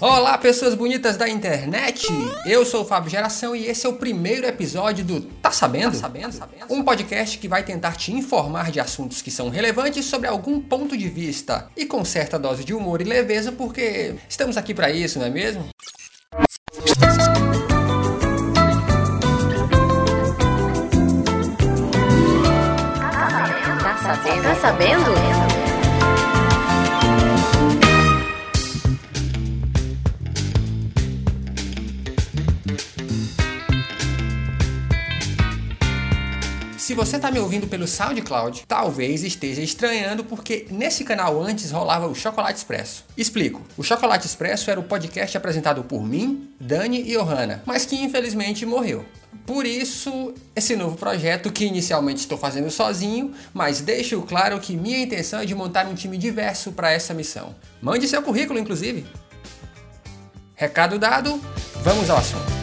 Olá, pessoas bonitas da internet! Eu sou o Fábio Geração e esse é o primeiro episódio do Tá Sabendo? Tá sabendo? Um podcast que vai tentar te informar de assuntos que são relevantes sobre algum ponto de vista e com certa dose de humor e leveza, porque estamos aqui para isso, não é mesmo? Tá sabendo? Tá sabendo? Você está me ouvindo pelo SoundCloud, talvez esteja estranhando porque nesse canal antes rolava o Chocolate Expresso. Explico. O Chocolate Expresso era o podcast apresentado por mim, Dani e Johanna, mas que infelizmente morreu. Por isso, esse novo projeto que inicialmente estou fazendo sozinho, mas deixo claro que minha intenção é de montar um time diverso para essa missão. Mande seu currículo, inclusive. Recado dado, vamos ao assunto.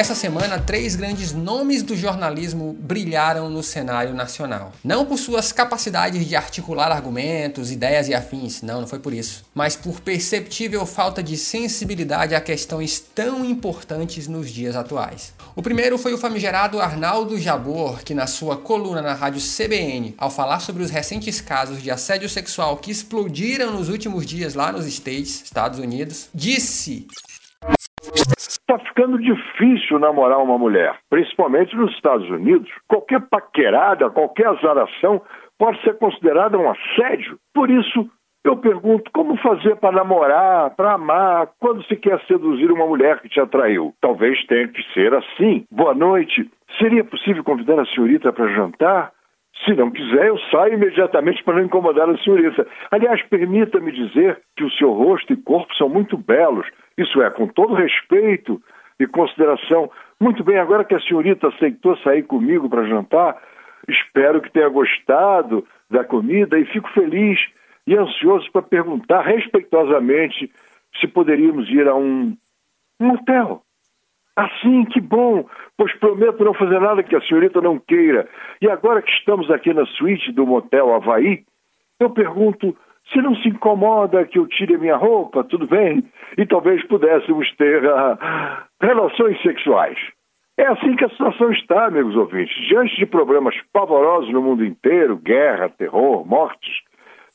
Essa semana, três grandes nomes do jornalismo brilharam no cenário nacional. Não por suas capacidades de articular argumentos, ideias e afins, não, não foi por isso, mas por perceptível falta de sensibilidade a questões tão importantes nos dias atuais. O primeiro foi o famigerado Arnaldo Jabor, que na sua coluna na rádio CBN, ao falar sobre os recentes casos de assédio sexual que explodiram nos últimos dias lá nos States, Estados Unidos, disse Está ficando difícil namorar uma mulher, principalmente nos Estados Unidos. Qualquer paquerada, qualquer azaração pode ser considerada um assédio. Por isso, eu pergunto como fazer para namorar, para amar, quando se quer seduzir uma mulher que te atraiu. Talvez tenha que ser assim. Boa noite. Seria possível convidar a senhorita para jantar? Se não quiser, eu saio imediatamente para não incomodar a senhorita. Aliás, permita-me dizer que o seu rosto e corpo são muito belos. Isso é, com todo respeito e consideração. Muito bem, agora que a senhorita aceitou sair comigo para jantar, espero que tenha gostado da comida e fico feliz e ansioso para perguntar respeitosamente se poderíamos ir a um, hotel. Assim, que bom, pois prometo não fazer nada que a senhorita não queira. E agora que estamos aqui na suíte do motel Havaí, eu pergunto se não se incomoda que eu tire minha roupa, tudo bem? E talvez pudéssemos ter uh, relações sexuais. É assim que a situação está, amigos ouvintes. Diante de problemas pavorosos no mundo inteiro guerra, terror, mortes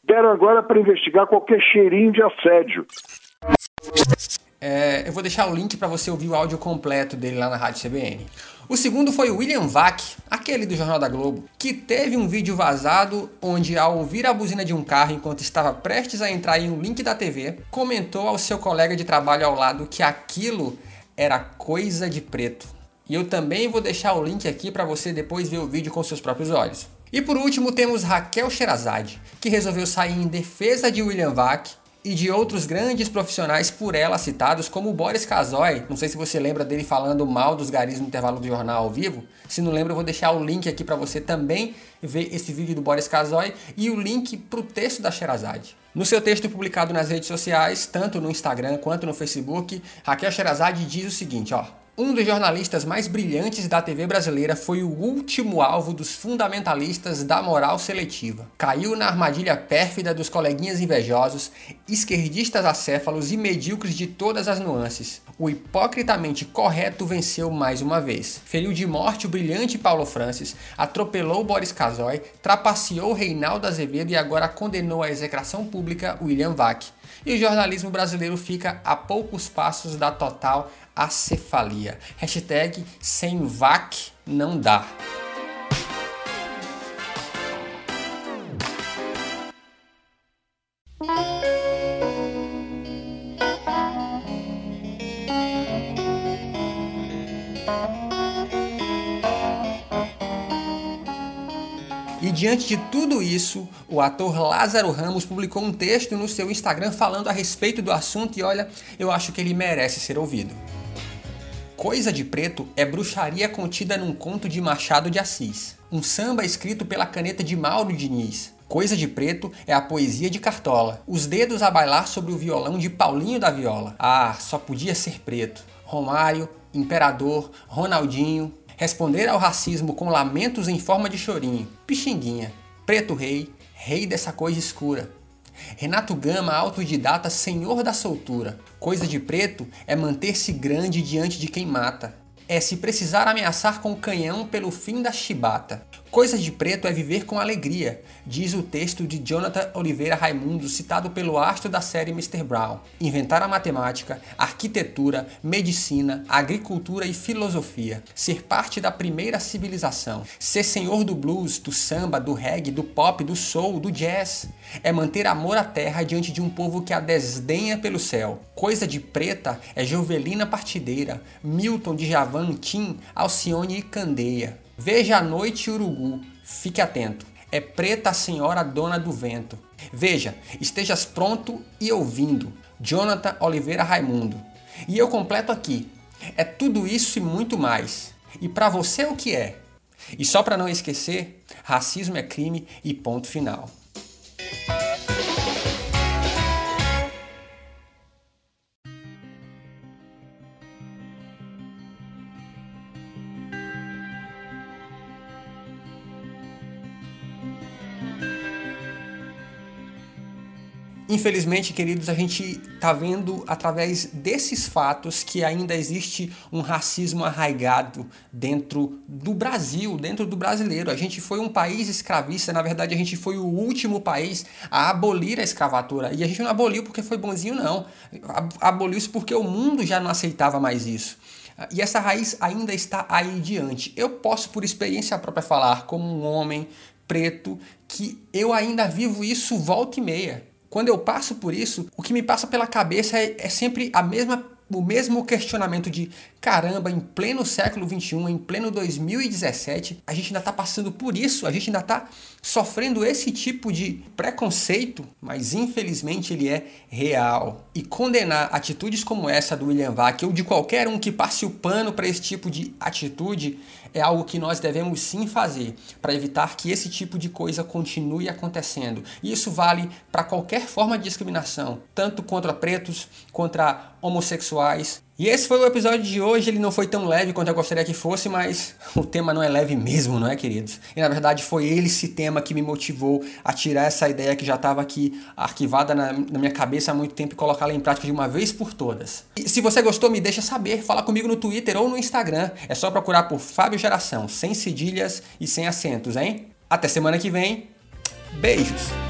deram agora para investigar qualquer cheirinho de assédio. É, eu vou deixar o link para você ouvir o áudio completo dele lá na Rádio CBN. O segundo foi William Vac, aquele do Jornal da Globo, que teve um vídeo vazado onde, ao ouvir a buzina de um carro enquanto estava prestes a entrar em um link da TV, comentou ao seu colega de trabalho ao lado que aquilo era coisa de preto. E eu também vou deixar o link aqui para você depois ver o vídeo com seus próprios olhos. E por último temos Raquel Sherazade, que resolveu sair em defesa de William Vac e de outros grandes profissionais por ela citados, como Boris Kazoy. Não sei se você lembra dele falando mal dos garis no intervalo do jornal ao vivo. Se não lembra, eu vou deixar o link aqui para você também ver esse vídeo do Boris Kazoy e o link para o texto da Sherazade. No seu texto publicado nas redes sociais, tanto no Instagram quanto no Facebook, Raquel Sherazade diz o seguinte, ó. Um dos jornalistas mais brilhantes da TV brasileira foi o último alvo dos fundamentalistas da moral seletiva. Caiu na armadilha pérfida dos coleguinhas invejosos, esquerdistas acéfalos e medíocres de todas as nuances. O hipocritamente correto venceu mais uma vez. Feriu de morte o brilhante Paulo Francis, atropelou Boris Casoy, trapaceou Reinaldo Azevedo e agora condenou à execração pública William Vac. E o jornalismo brasileiro fica a poucos passos da total acefalia. Hashtag sem VAC não dá. Diante de tudo isso, o ator Lázaro Ramos publicou um texto no seu Instagram falando a respeito do assunto e olha, eu acho que ele merece ser ouvido. Coisa de Preto é bruxaria contida num conto de Machado de Assis, um samba escrito pela caneta de Mauro Diniz, Coisa de Preto é a poesia de Cartola. Os dedos a bailar sobre o violão de Paulinho da Viola. Ah, só podia ser preto. Romário, Imperador, Ronaldinho. Responder ao racismo com lamentos em forma de chorinho. Pixinguinha. Preto Rei, rei dessa coisa escura. Renato Gama, autodidata, senhor da soltura. Coisa de preto é manter-se grande diante de quem mata. É se precisar ameaçar com o canhão pelo fim da chibata. Coisa de preto é viver com alegria, diz o texto de Jonathan Oliveira Raimundo, citado pelo astro da série Mr. Brown. Inventar a matemática, arquitetura, medicina, agricultura e filosofia. Ser parte da primeira civilização. Ser senhor do blues, do samba, do reggae, do pop, do soul, do jazz. É manter amor à terra diante de um povo que a desdenha pelo céu. Coisa de preta é Jovelina Partideira, Milton de Javan Tim, Alcione e Candeia. Veja a noite Urugu, fique atento. É preta a senhora dona do vento. Veja, estejas pronto e ouvindo. Jonathan Oliveira Raimundo. E eu completo aqui. É tudo isso e muito mais. E para você o que é? E só para não esquecer, racismo é crime e ponto final. Infelizmente, queridos, a gente está vendo através desses fatos que ainda existe um racismo arraigado dentro do Brasil, dentro do brasileiro. A gente foi um país escravista, na verdade, a gente foi o último país a abolir a escravatura. E a gente não aboliu porque foi bonzinho, não. Aboliu isso porque o mundo já não aceitava mais isso. E essa raiz ainda está aí diante. Eu posso, por experiência própria, falar como um homem preto que eu ainda vivo isso volta e meia. Quando eu passo por isso, o que me passa pela cabeça é, é sempre a mesma o mesmo questionamento de caramba, em pleno século 21, em pleno 2017, a gente ainda está passando por isso, a gente ainda está sofrendo esse tipo de preconceito, mas infelizmente ele é real. E condenar atitudes como essa do William Vac ou de qualquer um que passe o pano para esse tipo de atitude é algo que nós devemos sim fazer para evitar que esse tipo de coisa continue acontecendo. E isso vale para qualquer forma de discriminação, tanto contra pretos, contra homossexuais, e esse foi o episódio de hoje. Ele não foi tão leve quanto eu gostaria que fosse, mas o tema não é leve mesmo, não é, queridos? E na verdade foi ele esse tema que me motivou a tirar essa ideia que já estava aqui arquivada na, na, minha cabeça há muito tempo e colocá-la em prática de uma vez por todas. E se você gostou, me deixa saber. Fala comigo no Twitter ou no Instagram. É só procurar por Fábio Geração, sem cedilhas e sem acentos, hein? Até semana que vem. Beijos!